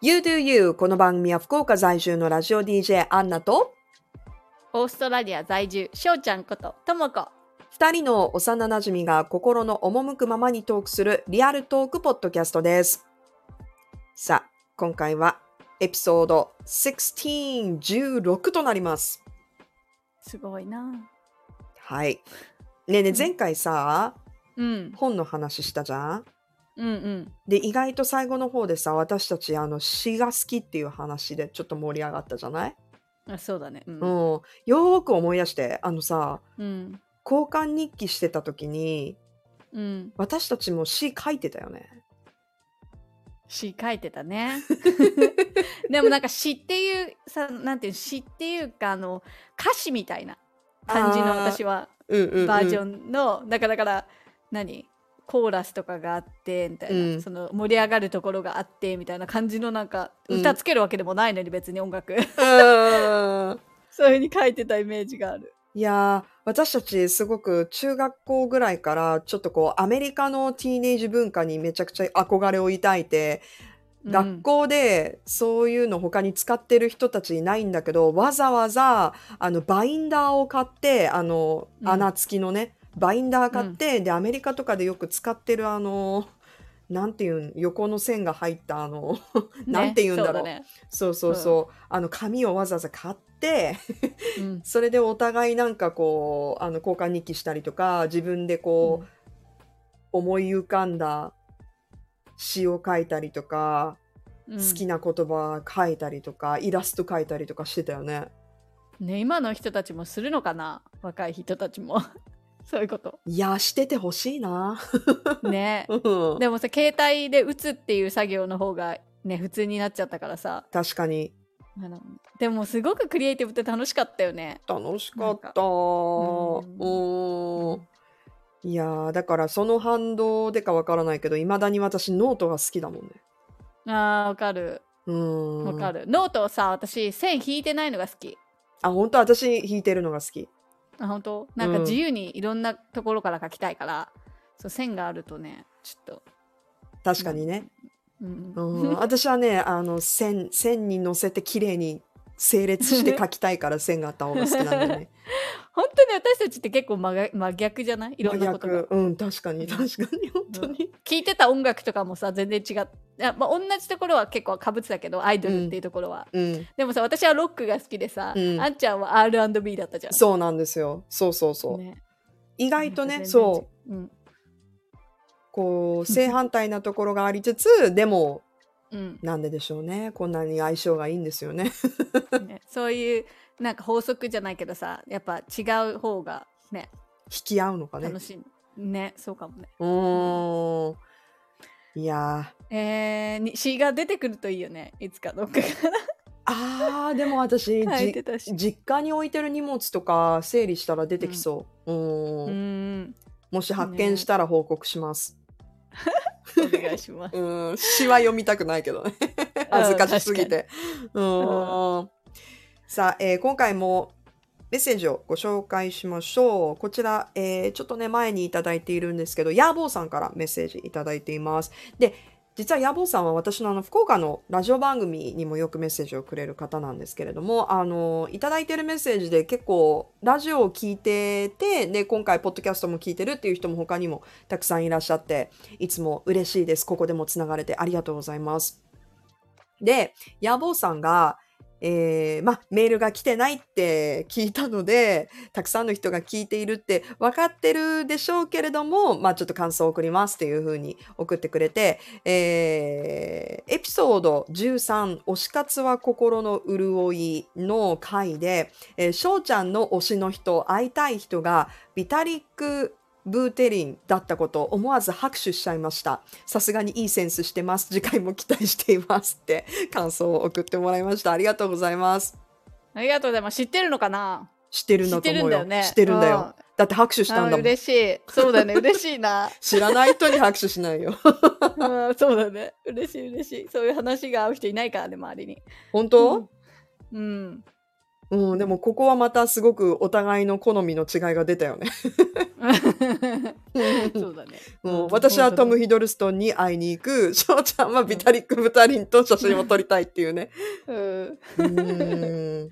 You Do You この番組は福岡在住のラジオ DJ アンナとオーストラリア在住、しょうちゃんこと、ともこ。二人の幼馴染が心の赴くままにトークするリアルトークポッドキャストです。さあ、今回はエピソード16、16となります。すごいな。はい。ねえねえ、前回さ、うん、本の話したじゃん？うん、うん。で、意外と最後の方でさ、私たちあの詩が好きっていう話でちょっと盛り上がったじゃない？あそうだね。う。うんん。よーく思い出して、あのさ、うん。交換日記してた時に、うん。私たちも詩書いてたよね。詩書いてたね。でもなんか詩っていう、さ、なんていう、詩っていうか、あの、歌詞みたいな感じの私はうんうん、うん。バージョンの、だからだから、何？コーラスとかがあってみたいな、うん。その盛り上がるところがあってみたいな感じのなんかうん。歌つけるわけでもないのに別に音楽。そういう風に書いてたイメージがある。いやー私たちすごく中学校ぐらいからちょっとこうアメリカのティーネージ文化にめちゃくちゃ憧れを抱いて、学校でそういうの他に使ってる人たちいないんだけどわざわざあのバインダーを買ってあのうん。穴付きのね、バインダー買って、でアメリカとかでよく使ってるあのなんていうん横の線が入ったあのうんなんて言うんだろう。ね。そうそうそう、あの紙をわざわざ買って それでお互いなんかこうあの交換日記したりとか自分でこう、思い浮かんだ詩を書いたりとか、うん。好きな言葉書いたりとかイラスト書いたりとかしてたよね。ね今の人たちもするのかな？若い人たちもそういうこと。いやしててほしいな。ね。うん。でもさ携帯で打つっていう作業の方がね普通になっちゃったからさ。確かに。でもすごくクリエイティブって楽しかったよね。楽しかった。うん。いやーだからその反動でかわからないけどいまだに私ノートが好きだもんね。あーわかる。うん。わかる、ノートをさ私線引いてないのが好き。あ本当？私弾いてるのが好き。あ本当？なんかうん。自由にいろんなところから書きたいから、そう線があるとねちょっと、確かにね。うん。うん、私はねあの線線に乗せて綺麗に整列して書きたいから線があった方が好きなんだよね。本当に私たちって結構真逆真逆じゃない？いろんなことうん確かに確かに本当に。聴いてた音楽とかもさ全然違っまあ、同じところは結構かぶってたけどアイドルっていうところは、うん。でもさ私はロックが好きでさ、うん。あんちゃんは R&B だったじゃん。そうなんですよ。そうそうそう。ね。意外とねそう。違うん。こう正反対なところがありつつでもうん。なんででしょうね。こんなに相性がいいんですよね。ね、そういうなんか法則じゃないけどさやっぱ違う方がね引き合うのかね。楽。しい。ねそうかもね。うーん。いやー。えー、に詩が出てくるといいよね。いつかどっかかあーでも私 実家に置いてる荷物とか整理したら出てきそう。うん。もし発見したら報告します。お願いしますうん、詩は読みたくないけどね。恥ずかしすぎて。うん。さあ、えー今回もメッセージをご紹介しましょう。こちら、えーちょっとね、前にいただいているんですけど、ヤーボーさんからメッセージいただいています。で、実は野望さんは私のあの福岡のラジオ番組にもよくメッセージをくれる方なんですけれども、あの、いただいてるメッセージで結構ラジオを聞いてて、で、今回ポッドキャストも聞いてるっていう人も他にもたくさんいらっしゃって、いつも嬉しいです。ここでもつながれてありがとうございます。で、野望さんが、えーま、メールが来てないって聞いたので、たくさんの人が聞いているって分かってるでしょうけれども、まあ、ちょっと感想を送りますっていうふうに送ってくれて、えーエピソード13、推し活は心の潤いの回で、えー、翔ちゃんの推しの人、会いたい人が、ビタリック・ブーテリンだったこと思わず拍手しちゃいました。さすがにいいセンスしてます。次回も期待していますって感想を送ってもらいました。ありがとうございます。ありがとうございます知ってるのかな？知ってるんだと思うよ。知ってるんだよね知ってるんだよ。だって拍手したんあだもん。嬉しいそうだね嬉しいな知らない人に拍手しないよ。うんそうだね嬉しい嬉しいそういう話が合う人いないからね周りに本当、うんうん、でもここはまたすごくお互いの好みの違いが出たよね。そうだねうん、うん私はトム・ヒドルストンに会いに行く、翔ちゃんはビタリック・ブタリンと写真を撮りたいっていうね。うんうーん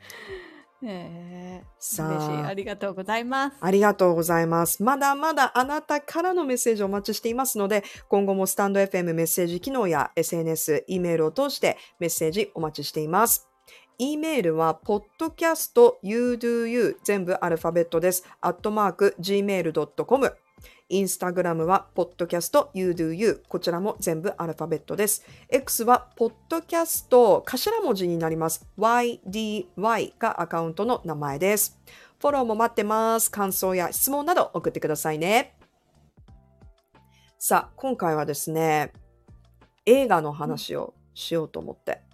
えーさ嬉しい。あありがとうございます。ありがとうございます。まだまだあなたからのメッセージをお待ちしていますので、今後もスタンド FM メッセージ機能や SNS、E メールを通してメッセージお待ちしています。E メールは podcastyouDoYou 全部アルファベットです。アットマーク gmail.com インスタグラムは podcastyouDoYou こちらも全部アルファベットです。X は podcast 頭文字になります。YDY がアカウントの名前です。フォローも待ってます。感想や質問など送ってくださいね。さあ、今回はですね、映画の話をしようと思って。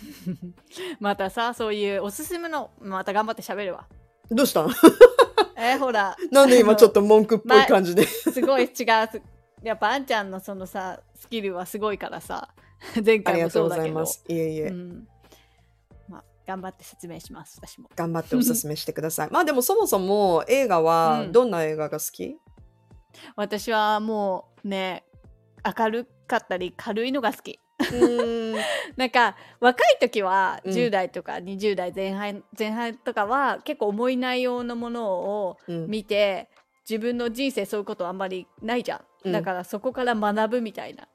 またさ、そういうおすすめの、また頑張って喋るわ。どうした？ん えーほら。なんで今ちょっと。と文句っぽい感じで？すごい違う。やっぱあんちゃんのそのさ、スキルはすごいからさ。前あり回もがとうごそうだけど。ざいます。いえいえ。うん。まあ、頑張って説明します、私も。頑張っておすすめしてください。まあでもそもそも映画はうんどんな映画が好き、私はもうね、明るかったり軽いのが好き。なんか若い時はうん。10代とか20代前半、前半とかは結構重い内容のものをうん。見て自分の人生そういうことあんまりないじゃん、うん。だからそこから学ぶみたいな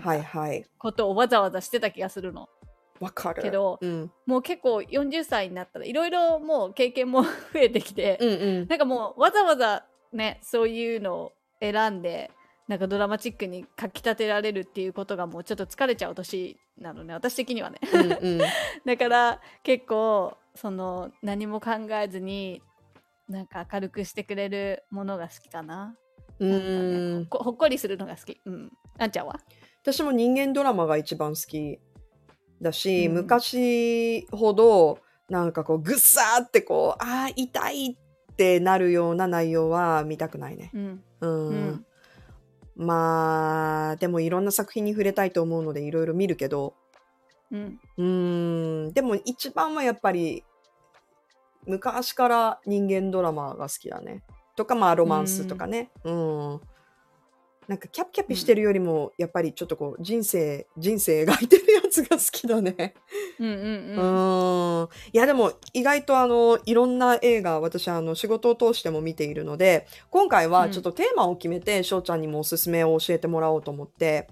はいかはい。ことをわざわざしてた気がするの。わかる。けどうん、もう結構40歳になったらいろいろもう経験も 増えてきて、うんうん。なんかもうわざわざねそういうのを選んでなんかドラマチックにかき立てられるっていうことがもうちょっと疲れちゃう年なのね私的にはねうんうん、だから結構その何も考えずになんか明るくしてくれるものが好きかな。うなんかねーんほっこほっこりするのが好き。うん。あんちゃんは？私も人間ドラマが一番好きだし、うん昔ほどなんかこうぐっさーってこうあー痛いってなるような内容は見たくないね。うん。うん、うん。まあでもいろんな作品に触れたいと思うのでいろいろ見るけどうん。うーんでも一番はやっぱり昔から人間ドラマが好きだね。とかまあロマンスとかね。うん。なんかキャピキャピしてるよりもやっぱりちょっとこう人生人生描いてるやつが好きだね。うんうんううん。ん。いやでも意外とあのいろんな映画私あの仕事を通しても見ているので今回はちょっとテーマを決めて翔ちゃんにもおすすめを教えてもらおうと思って。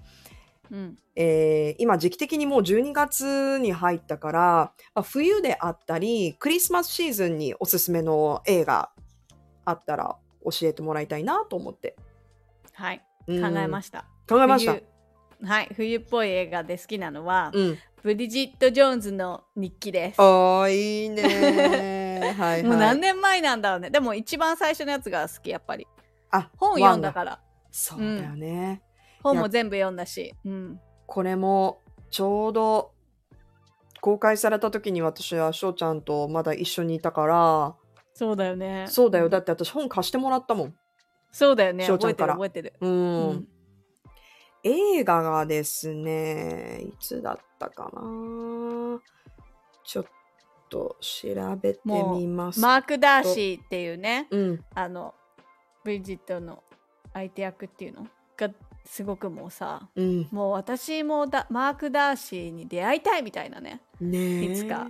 うん。えー今時期的にもう12月に入ったから、まあ冬であったりクリスマスシーズンにおすすめの映画あったら教えてもらいたいなと思って、はい。えました。考えました冬はい。冬っぽい映画で好きなのは、うんブリジット・ジョーンズの日記です。あーいいね はいもうはい何年前なんだろうね。でも一番最初のやつが好き、やっぱり。あ本読んだから。そうだよね、本も全部読んだし。うん。これもちょうど公開された時に私は翔ちゃんとまだ一緒にいたからそうだよね。そうだよだって私本貸してもらったもんそうだよね。覚えて翔ちゃんからる覚えてる。うんうん映画がですね、いつだったかなちょっと調べてみます。マーク・ダーシーっていうね、うん、あの、ブリジットの相手役っていうの？がすごくもうさ、うん。もう私もだマーク・ダーシーに出会いたいみたいなね。ねえ。いつか。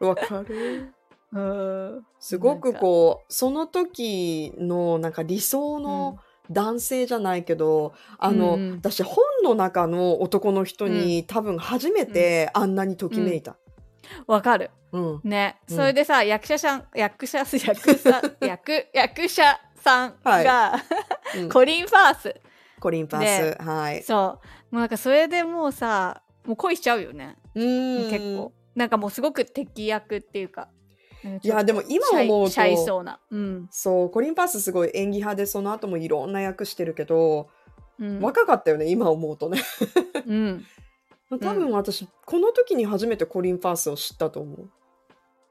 わかる。うん。すごくこう、その時のなん。か理想の男性じゃないけど、あの、うん。私本の中の男の人に、多分初めてあん。なにときめいた。わかる。うん。ね、それでさ役者さん。役者役者役役者さん。が、うん。コリン・ファースコリン・パでス。はい。そうもうなん。かそれでもうさもう恋しちゃうよね、うん。結構なん。かもうすごく敵役っていうかいやでも今思うとシそうなうん、そう、コリン・パースすごい演技派で、その後もいろんな役してるけど、うん、若かったよね、今思うとね。うん 多分私、この時に初めてコリン・パースを知ったと思う。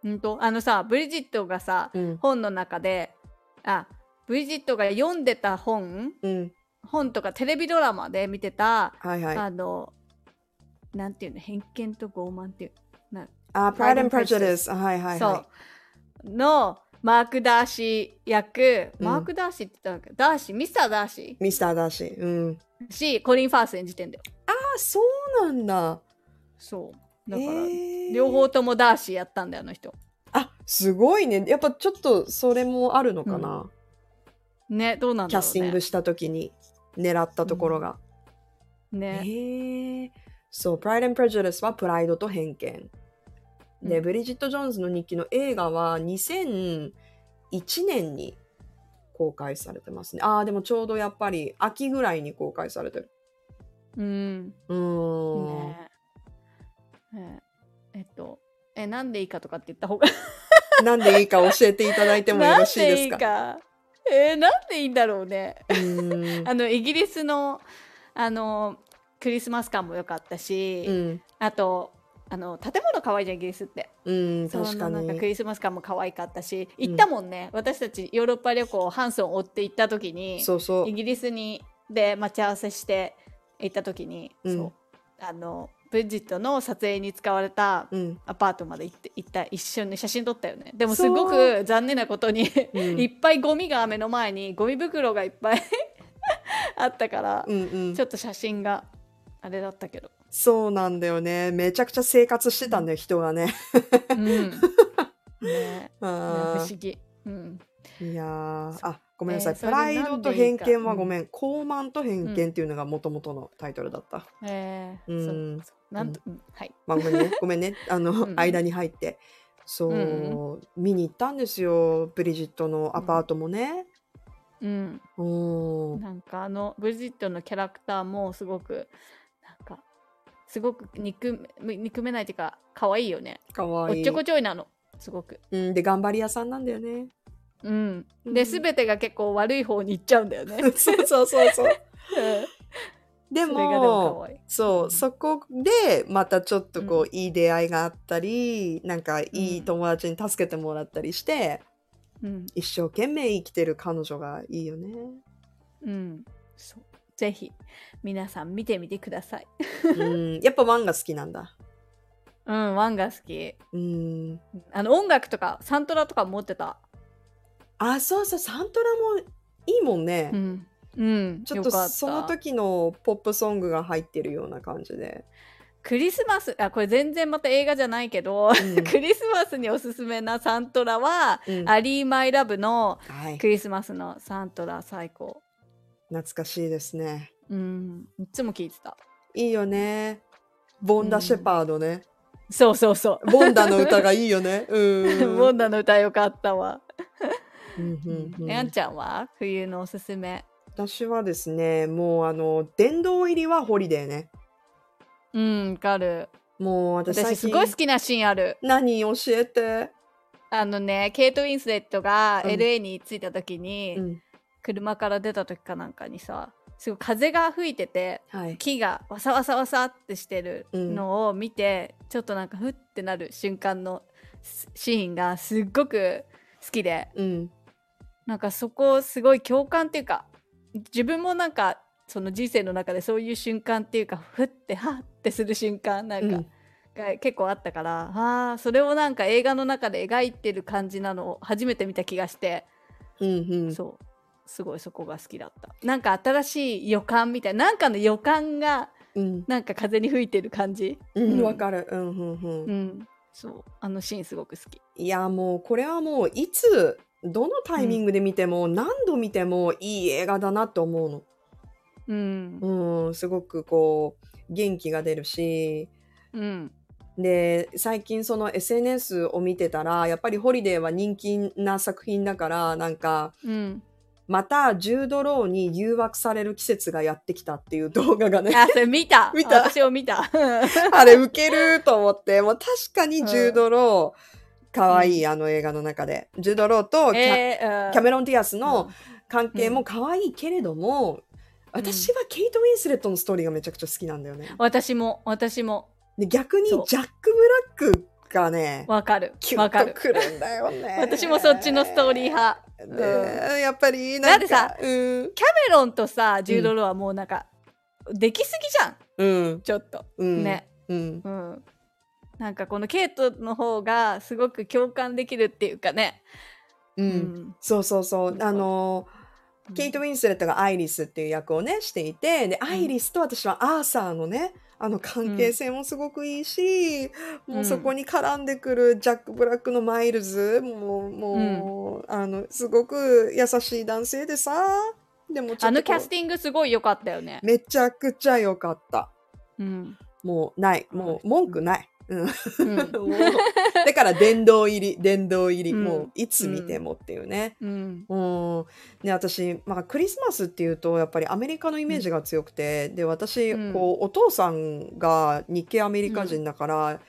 ほんとあのさブリジットがさうん。本の中であブリジットが読んでた本うん。本とかテレビドラマで見てた、はいはい。あのなんていうの偏見と傲慢っていうなあ、Pride and Prejudice。はいはいはい。そうのマーク・ダーシー役、うんマーク・ダーシーって言ったのか？ダーシー？ミスター・ダーシミスターダーシー。うん。ーしコリン・ファース演じてんだよあ、そうなんだ。そうだから、両方ともダーシーやったんだよあの人あ、すごいね。やっぱちょっとそれもあるのかな。ねどうなんだろうねキャスティングした時に狙ったところが。ねへえ。そう、Pride and Prejudice はプライドと偏見。で、うん。ブリジット・ジョーンズの日記の映画は2001年に公開されてますね。ああ、でもちょうどやっぱり秋ぐらいに公開されてる。うん。うーん。ね。ね。えっとえなんでいいかとかって言った方が。なんでいいか教えていただいてもよろしいですか？なんでいいか。えーなんでいいんだろうね。う あのイギリスのあのクリスマス感も良かったし、うん。あとあの建物可愛いじゃんイギリスって。うん、そ確かのなんかクに。リスマス感も可愛かったしうん。行ったもんね、私たちヨーロッパ旅行ハンソンを追って行った時にそうそう。イ。ギリスにで待ち合わせして行った時に、うん。そうあのブリジットの撮影に使われたうん。アパートまで行って行った一緒に写真撮ったよね。でもすごく残念なことにうん。いっぱいゴミが目の前にゴミ袋がいっぱい あったから、うんうん。ちょっと写真があれだったけどそうなんだよね。めちゃくちゃ生活してたんだよ、人がね。うん ね不あ思議うんーいやーあ、ごめんなさい。えープライドと偏見はごめん。高慢と偏見っていうのがもともとのタイトルだった。えーうんそうそうなんと、うんはいまあ、ごめんね。ごめんね。あの、うん間に入って。そう、うん見に行ったんですよ。ブリジットのアパートもね。うんうん。なんかあのブリジットのキャラクターもすごくなんかすごく憎め憎めないっていうか可愛いよね。かわい。いおっちょ。こちょいなの。すごく。うん、で、頑張り屋さんなんだよね。うん。うん。で全てが結構悪い方に行っちゃうんだよね。そうそうそうそう。でそれがでもも可愛い。そう、うん。そこでまたちょっとこう、ういい出会いがあったりなんかいい友達に助けてもらったりして、うん。一生懸命生きてる彼女がいいよね。うん。そうぜひ皆さん見てみてください。うん、やっぱワンが好きなんだ。うんワンが好き。うん。あの音楽とかサントラとか持ってた。あ、そうそう、サントラもいいもんね。うん。うんちょっとその時のポップソングが入ってるような感じで。クリスマスあこれ全然また映画じゃないけど、うん。クリスマスにおすすめなサントラは、うん。アリー・マイ・ラブのはい、クリスマスのサントラ最高懐かしいですね。うんいつも聞いてたいいよね。ボンダ・シェパードね。そうそうそうボンダの歌がいいよね。うん。ボンダの歌よかったわ、うんちゃんは冬のおすすめ？私はですね、もうあの、殿堂入りはホリデーね。うんわかるもう私すごい好きなシーンある何教えて？あのねケイト・ウィンスレットがうん LA に着いた時に、うん。車から出た時かなんかにさすごい風が吹いててはい。木がわさわさわさってしてるのを見て、ちょっとなんかふってなる瞬間のシシーンがすっごく好きでうん。なんかそこすごい共感っていうか自分もなんかその人生の中でそういう瞬間っていうかふってはってする瞬間なんか、うんが結構あったからあーそれをなんか映画の中で描いてる感じなのを初めて見た気がして、うんうん。そうすごいそこが好きだった。なんか新しい予感みたいななんかの予感がうん。なんか風に吹いてる感じ？うん、うんわかる。うん、うん、うん。うん。そう。あのシーンすごく好き。いや、もう、これはもう、いつ、どのタイミングで見ても、何度見てもいい映画だなって思うの。うん。うん、すごくこう、元気が出るし、うん。で、最近その SNS を見てたら、やっぱりホリデーは人気な作品だから、なんか、うんまたジュード・ローに誘惑される季節がやってきたっていう動画がね、あそれ見た。見た。私も見た。あれウケると思って、もう確かにジュード・ロー、かわいい、あの映画の中で。ジュード・ローとキャ,、えーうん。キャメロン・ディアスの関係も可愛いけれども、私はケイト・ウィンスレットのストーリーがめちゃくちゃ好きなんだよね。私も私も。で逆にジャック・ブラックがね、わかる。わかる。くるんだよね。私もそっちのストーリー派でやっぱりなんかだってさうん、キャメロンとさジュード・ローはもうなんか、できすぎじゃん。うん、ちょっと。うん、ね、うん、うん。なんかこのケイトの方がすごく共感できるっていうかね。うん、うん。そうそうそう。うんあのケイト・ウィンスレットがアイリスっていう役をねしていてでアイリスと私はアーサーのねあの関係性もすごくいいし、もうそこに絡んでくるジャック・ブラックのマイルズもうもう、あのすごく優しい男性でさでもちょっとあのキャこスティングすごい良かったよね。う。めちゃくちゃ良かった。うん。もうない。もう文句ない、うん、だから殿堂入り殿堂入り、うん。もういつ見てもっていうね、うん。うん、ね私、まあ、クリスマスっていうとやっぱりアメリカのイメージが強くて、で私、うん。こうお父さんが日系アメリカ人だから、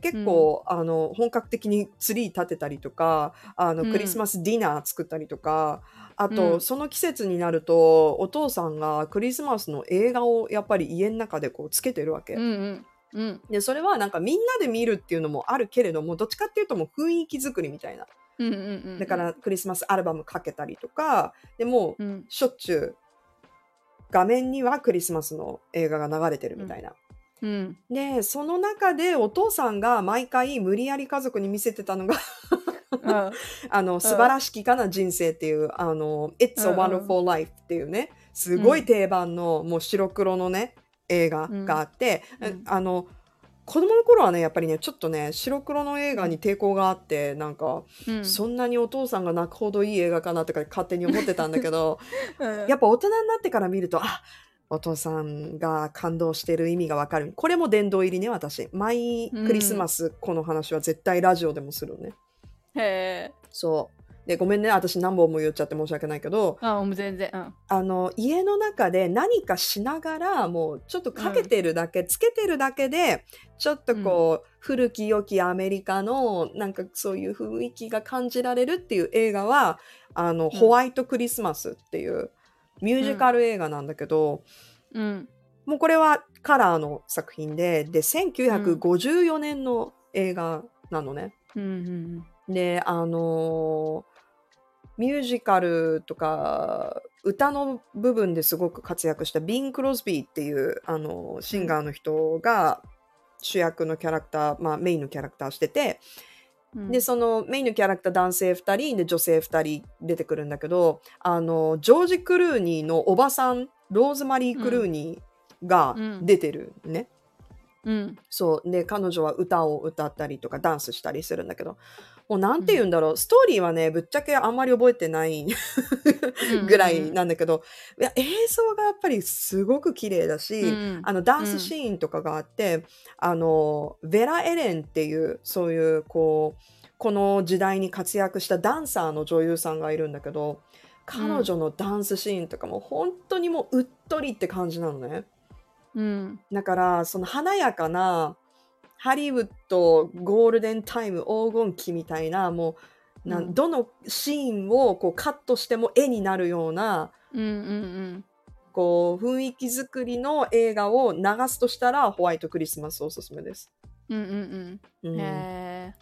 結構、あの本格的にツリー立てたりとかあのうん。クリスマスディナー作ったりとか、あと、うん。その季節になるとお父さんがクリスマスの映画をやっぱり家の中でこうつけてるわけ。うんうん。うん。でそれはなんかみんなで見るっていうのもあるけれどもどっちかっていうともう雰囲気作りみたいなうんうんうん。だか、らクリスマスアルバムかけたりとかでもううん。しょっちゅう画面にはクリスマスの映画が流れてるみたいな。うん。でその中でお父さんが毎回無理やり家族に見せてたのがうん。あ の素晴らしきかな人生っていうあの「It's a Wonderful Life」っていうねすごい定番のもう白黒のね映画があって、うん。うんあの子供の頃はねやっぱりねちょっとね白黒の映画に抵抗があってなんか、うん。そんなにお父さんが泣くほどいい映画かなとか勝手に思ってたんだけど うん。やっぱ大人になってから見るとあお父さんが感動してる意味がわかる。これも殿堂入りね私。毎クリスマスこの話は絶対ラジオでもするのね、へえ。そうでごめんね私何本も言っちゃって申し訳ないけどあ、もう全然。うん。あの家の中で何かしながらもうちょっとかけてるだけ、つけてるだけでちょっとこう、古き良きアメリカのなんかそういう雰囲気が感じられるっていう映画はあの、ホワイトクリスマスっていうミュージカル映画なんだけど、うん。もうこれはカラーの作品でで1954年の映画なのね。うんうん。であのーミュージカルとか歌の部分ですごく活躍したビン・クロスビーっていう、あのーシンガーの人が主役のキャラクター、まあ、メインのキャラクターしてて、うん。でそのメインのキャラクター男性2人で女性2人出てくるんだけどあのジョージ・クルーニーのおばさんローズマリー・クルーニーがうん出てるね。うん。そうで彼女は歌を歌ったりとかダンスしたりするんだけどもうなんて言うんだろう、ストーリーはねぶっちゃけあんまり覚えてない ぐらいなんだけど、いや映像がやっぱりすごく綺麗だし、うん。あのダンスシーンとかがあって、あのベラ・エレンっていうそういうこうこの時代に活躍したダンサーの女優さんがいるんだけど彼女のダンスシーンとかも本当にもううっとりって感じなのね。うん。だからその華やかなハリウッドゴールデンタイム黄金期みたいなもうなん、うんどのシーンをこうカットしても絵になるようなうんうんこう雰囲気作りの映画を流すとしたらホワイトクリスマスおすすめです。うん。うんうんううんん。へえ。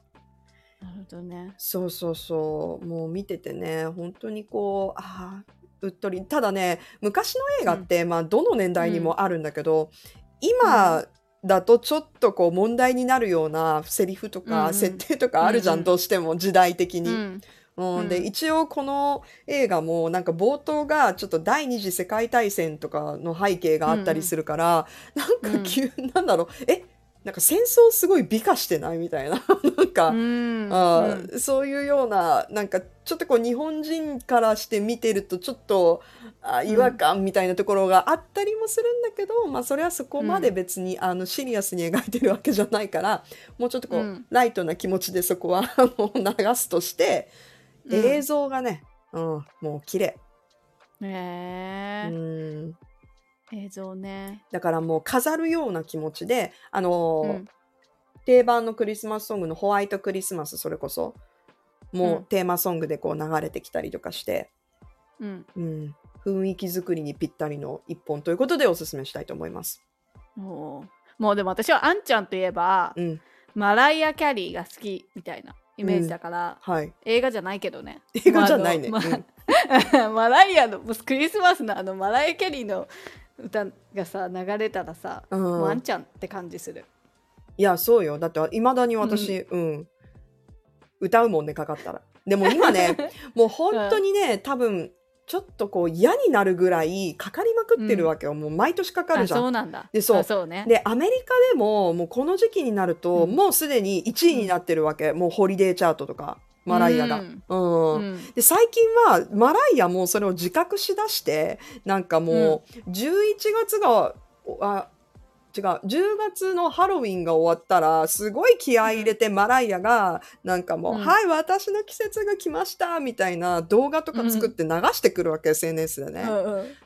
なるほどね。そうそうそうもう見ててね本当にこうああうっとりただね昔の映画って、まあどの年代にもあるんだけど、今だとちょっとこう問題になるようなセリフとうんうかん。設定とかあるじゃん、うんうんどうしても時代的に。うん。うん。うん。で一応この映画もなんか冒頭がちょっと第二次世界大戦とかの背景があったりするから、なんか急、なんだろう。え？なんか戦争すごい美化してないみたいな。なんか、うん。あーそういうようななんかちょっとこう日本人からして見てるとちょっとあ違和感みたいなところがあったりもするんだけど、まあそれはそこまで別に、あのシリアスに描いてるわけじゃないからもうちょっとこう、うん。ライトな気持ちでそこは もう流すとして、うん。映像がね、うん、もう綺麗、へえう。ん、映像ね。だからもう飾るような気持ちであのーうん。定番のクリスマスソングのホワイトクリスマスそれこそもううん。テーマソングでこう流れてきたりとかして、うん。うん、雰囲気作りにぴったりの一本ということでおすすめしたいと思います。もうでも私はあんちゃんといえば、うん、マライア・キャリーが好きみたいなイメージだから、はい。映画じゃないけどね。映画じゃないね。まあうんま マライアのクリスマスのあのマライア・キャリーの歌がさ流れたらさ、うんもうあんちゃんって感じする。いやそうよだっていまだに私、うん歌うもんねかかったら。でも今ね、もう本当にね、多分、ちょっとこう嫌になるぐらいかかりまくってるわけよ。もう毎年かかるあじゃん。そうなんだ。でそうあそうね。で、アメリカでも、もうこの時期になると、うんもうすでに1位になってるわけ。もうホリデーチャートとか、マライアが。うんうん。うんで、最近は、マライアもそれを自覚しだして、なんかもう、11月が、あ、違う、10月のハロウィンが終わったら、すごい気合い入れて、マライアが、なんかもう、うんはい、私の季節が来ました、みたいな動画とか作って流してくるわけ、SNS でね。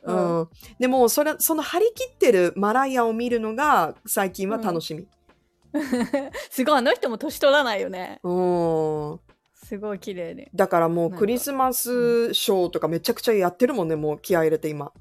うんうんでもそれその張り切ってるマライアを見るのが最近は楽しみ。すごいあの人も年取らないよね。うん、すごい綺麗で。だからもうクリスマスショーとかめちゃくちゃやってるもんねもう気合い入れて今。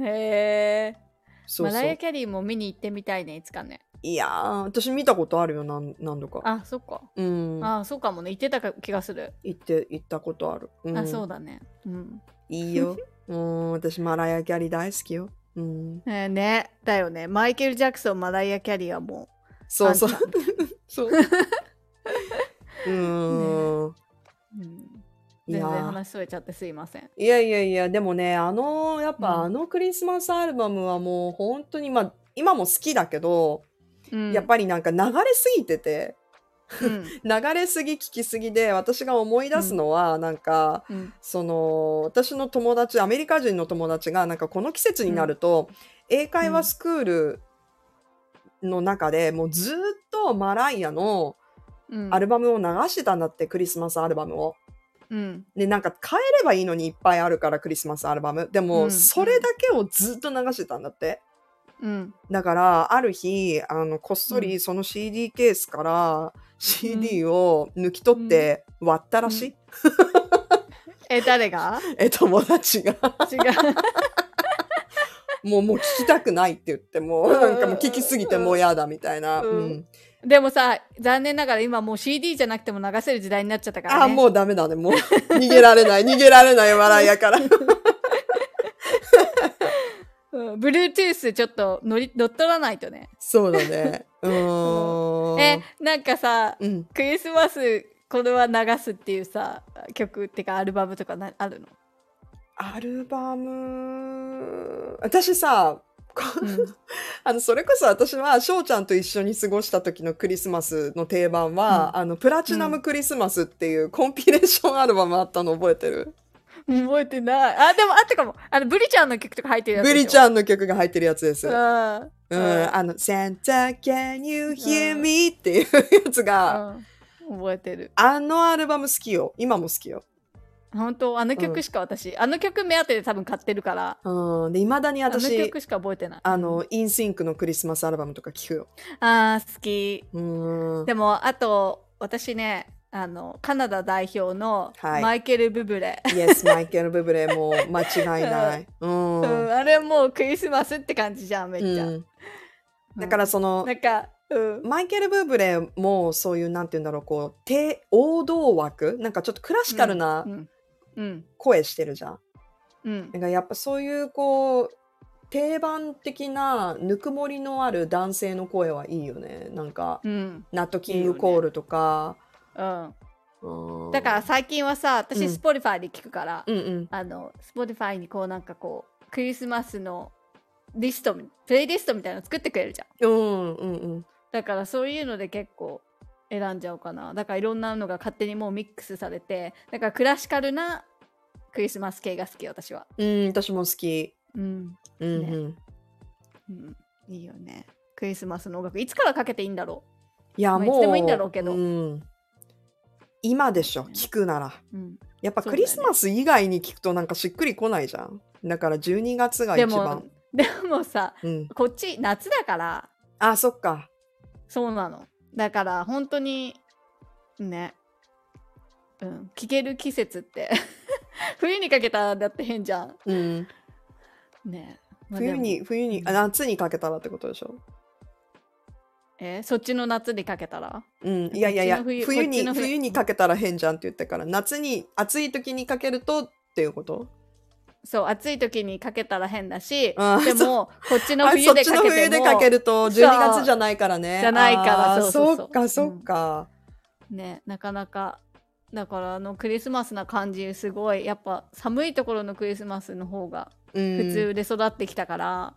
へえ。そうそうマライア・キャリーも見に行ってみたいねいつかね。いやー私見たことあるよ何何度か。あそっか。うん、あそうかもね言ってたか気がする。行って行ったことある。うん、あそうだね。うん。いいよ。うん私マライア・キャリー大好きよ。うん、えーねだよね。マイケル・ジャクソン、マライア・キャリーはもそうそうあんた。そう。うん、う、うん、全然話それちゃってすいません。いやいやいや、でもね、あの、やっぱうん。あのクリスマスアルバムはもう本当に、まあ、今も好きだけど、うん、やっぱりなんか流れすぎてて、うん。流れすぎ聞きすぎで、私が思い出すのは、なんか、うん。その、私の友達、アメリカ人の友達が、なんかこの季節になると、英会話スクールの中でもうずっとマライアのうん。アルバムを流してたんだって、クリスマスアルバムを。うんで、なんか変えればいいのにいっぱいあるから、クリスマスアルバム。でも、うんそれだけをずっと流してたんだって。うんだから、ある日、あの、こっそりその CD ケースから CD を抜き取って割ったらしい。え誰が？え、友達が。違う。もう、もう聞きたくないって言って、もう、うんなんかもう聞きすぎてもう嫌だみたいな。うんうんでもさ残念ながら今もう CD じゃなくても流せる時代になっちゃったからね。あ、もうダメだね。もう、逃げられない。逃げられない笑いやから。うん、Bluetooth ちょっと乗り乗っ取らないとね。そうだね。うーん。えなんかさうん。クリスマスこれは流すっていうさ曲ってかアルバムとかなあるの、アルバム、私さ、こうん あの、それこそ私は翔ちゃんと一緒に過ごした時のクリスマスの定番は、あの、プラチナムクリスマスっていうコンピレーションアルバムあったの覚えてる？覚えてない。あでもあったかも。あのブリちゃんの曲とか入ってるやつブリちん。ゃんの曲が入ってるやつです。ううん。ん。うんあの、Santa can you hear うん me? っていうやつが、うん覚えてる。あのアルバム好きよ。今も好きよ。本当あの曲しか私、あの曲目当てで多分買ってるから、うん。で、未だにあの私、曲しか覚えてない。あの、インシンクのクリスマスアルバムとか聞くよ。あー好き。うん。でもあと私ねあのカナダ代表のはいマイケル・ブブレ、Yes, マイケル・ブブレも間違いない。うん。うんあれもうクリスマスって感じじゃんめっちゃ、うんだからその、なんか、うん、マイケル・ブーブレもそういうなんて言うんだろうこう低王道枠？なんかちょっとクラシカルなうんうん声してるじゃん。うんだからやっぱそういうこう定番的なぬくもりのある男性の声はいいよね。なんかうんナット・キング・コールとか。うんうんだから最近はさ私うん Spotify で聞くから、うんうん。あの Spotify にこうなんかこうクリスマスのリストプレイリストみたいなの作ってくれるじゃんうんうんうん。だからそういうので結構選んじゃおうかなだからいろんなのが勝手にもうミックスされてだからクラシカルなクリスマス系が好き私はうん、私も好き。うん、うんうん。ねうん、いいよねクリスマスの音楽いつからかけていいんだろいや、もう。まあいつでもいいんだろうけどん今でしょ、聞くなら。う、うん、やっぱクリスマス以外に聞くとなんかしっくりこないじゃん。だから12月が一番。でもさうん。こっち夏だからあ、そっか。そうなのだから本当にね。うん。聴ける季節って。冬にかけたらだって変じゃん。うん。ね。まあ冬に、冬に、あ夏にかけたらってことでしょ？え？そっちの夏にかけたら？うん。いやいやいや、冬冬に、冬冬にかけたら変じゃんって言ってから、夏に、暑い時にかけるとっていうこと？そう暑い時にかけたら変だしあーでもこっちのあ冬そっちのでかけても冬でかけるとそう。12月じゃないからね。じゃないからそうそうそう。そっか、そっか。ねなかなかだからあのクリスマスな感じすごいやっぱ寒いところのクリスマスの方がうん。普通で育ってきたから、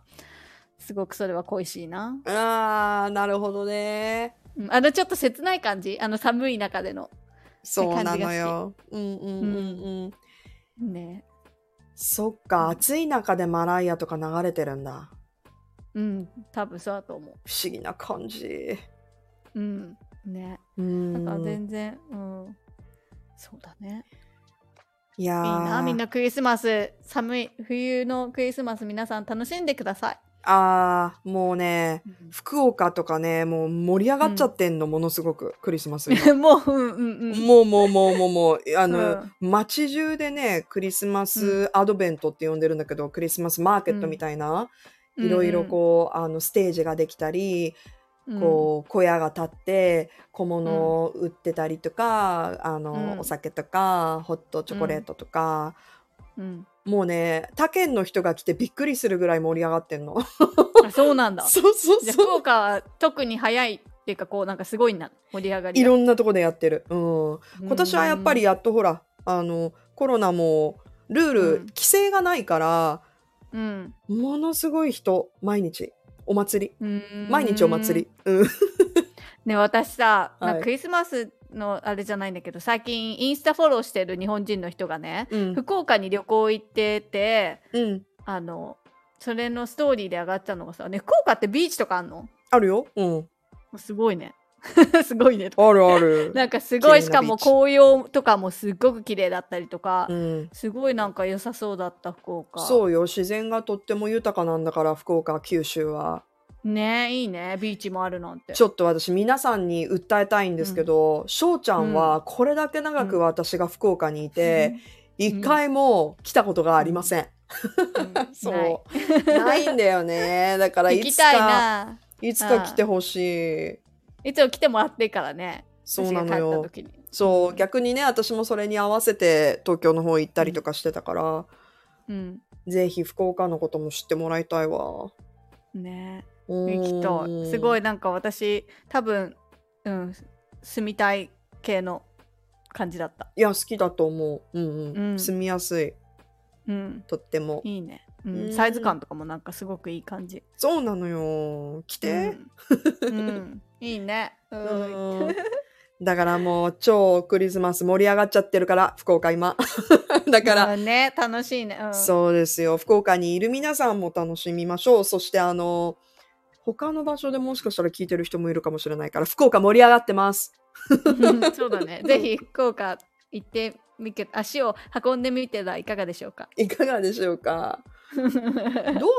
すごくそれは恋しいな、ああ、なるほどね。うん。あのちょっと切ない感じ？あの寒い中での。そうな感じがのよ。うんうんうん。うん。ねそっか、暑い中でマライアとか流れてるんだ。うん多分そうだと思う不思議な感じ。うんねうん。だから全然うんそうだねいやいいーなみんなクリスマス寒い冬のクリスマス皆さん楽しんでください、あー、もうね、福岡とかね、もう盛り上がっちゃってんの、ものすごく、クリスマス今。もううんうんうん。もうもうもうもうもう、あの、うん。街中でね、クリスマスアドベントって呼んでるんだけど、クリスマスマーケットみたいな、いろいろこう、あの、ステージができたり、うん。こう、小屋が立って、小物を売ってたりとか、あの、うん。お酒とか、ホットチョコレートとか、うんもうね、他県の人が来てびっくりするぐらい盛り上がってんの。あそうなんだ そうそうそう。岡は特に早いっていうかこうなんかすごいな盛り上がりいがろんなとこでやってる。うん。今年はやっぱりやっとほら、あの、コロナも、ルール、うん規制がないから、うんものすごい人、毎日。お祭り。うん毎日お祭り。うん。ね私さ、はいクリスマスのあれじゃないんだけど最近インスタフォローしてる日本人の人がねうん。福岡に旅行行っててうん。あのそれのストーリーで上がっちゃうのがさ、ね、福岡ってビーチとかあんの？あるよ。うん。すごいね すごいねあるある。なんかすごいしかも紅葉とかもすっごく綺麗だったりとか、うん。すごいなんか良さそうだった福岡そうよ。自然がとっても豊かなんだから、福岡、九州は。ねいいね。ビーチもあるなんて。ちょっと私、皆さんに訴えたいんですけど、翔、ちゃんはこれだけ長く私が福岡にいて、一、回も来たことがありません。うん。そう。ない。んだよね。だからいつ行きたいか、ないつか来てほしい。いつも来てもらってからね。そうなのよ。そう、逆にね、私もそれに合わせて東京の方行ったりとかしてたから、うん。ぜひ福岡のことも知ってもらいたいわ。ね行行きたいすごいなんか私多分うん住みたい系の感じだったいや、好きだと思う。うんうん。うん住みやすい。うんとっても。いいね、ううんん、サイズ感とかもなんかすごくいい感じそうなのよ。来て。うん、うんいいねううんんだからもう超クリスマス盛り上がっちゃってるから、福岡今。だから、うんね楽しいね、うん、そうですよ。福岡にいる皆さんも楽しみましょう。そしてあの、他の場所でもしかしたら聞いてる人もいるかもしれないから、福岡盛り上がってます。そうだねぜひ福岡行ってみて足を運んでみてはいかがでしょうか？いかがでしょうか？ど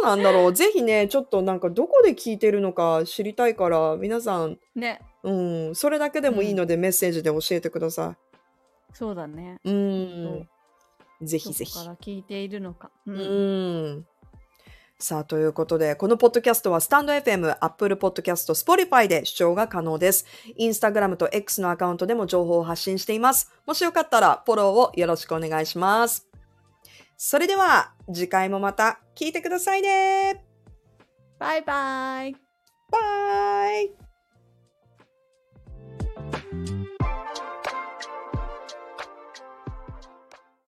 うなんだろう？ぜひね、ちょっとなんかどこで聞いてるのか知りたいから、皆さん、ねうん、それだけでもいいのでメッセージで教えてくださそうだねい。うん。ぜひぜひ。から聞いているのか、ううんん。さあ、ということで、このポッドキャストはスタンド FM、Apple Podcast、Spotify で視聴が可能です。インスタグラムと X のアカウントでも情報を発信しています。もしよかったらフォローをよろしくお願いします。それでは、次回もまた聞いてくださいね。バイバイバイ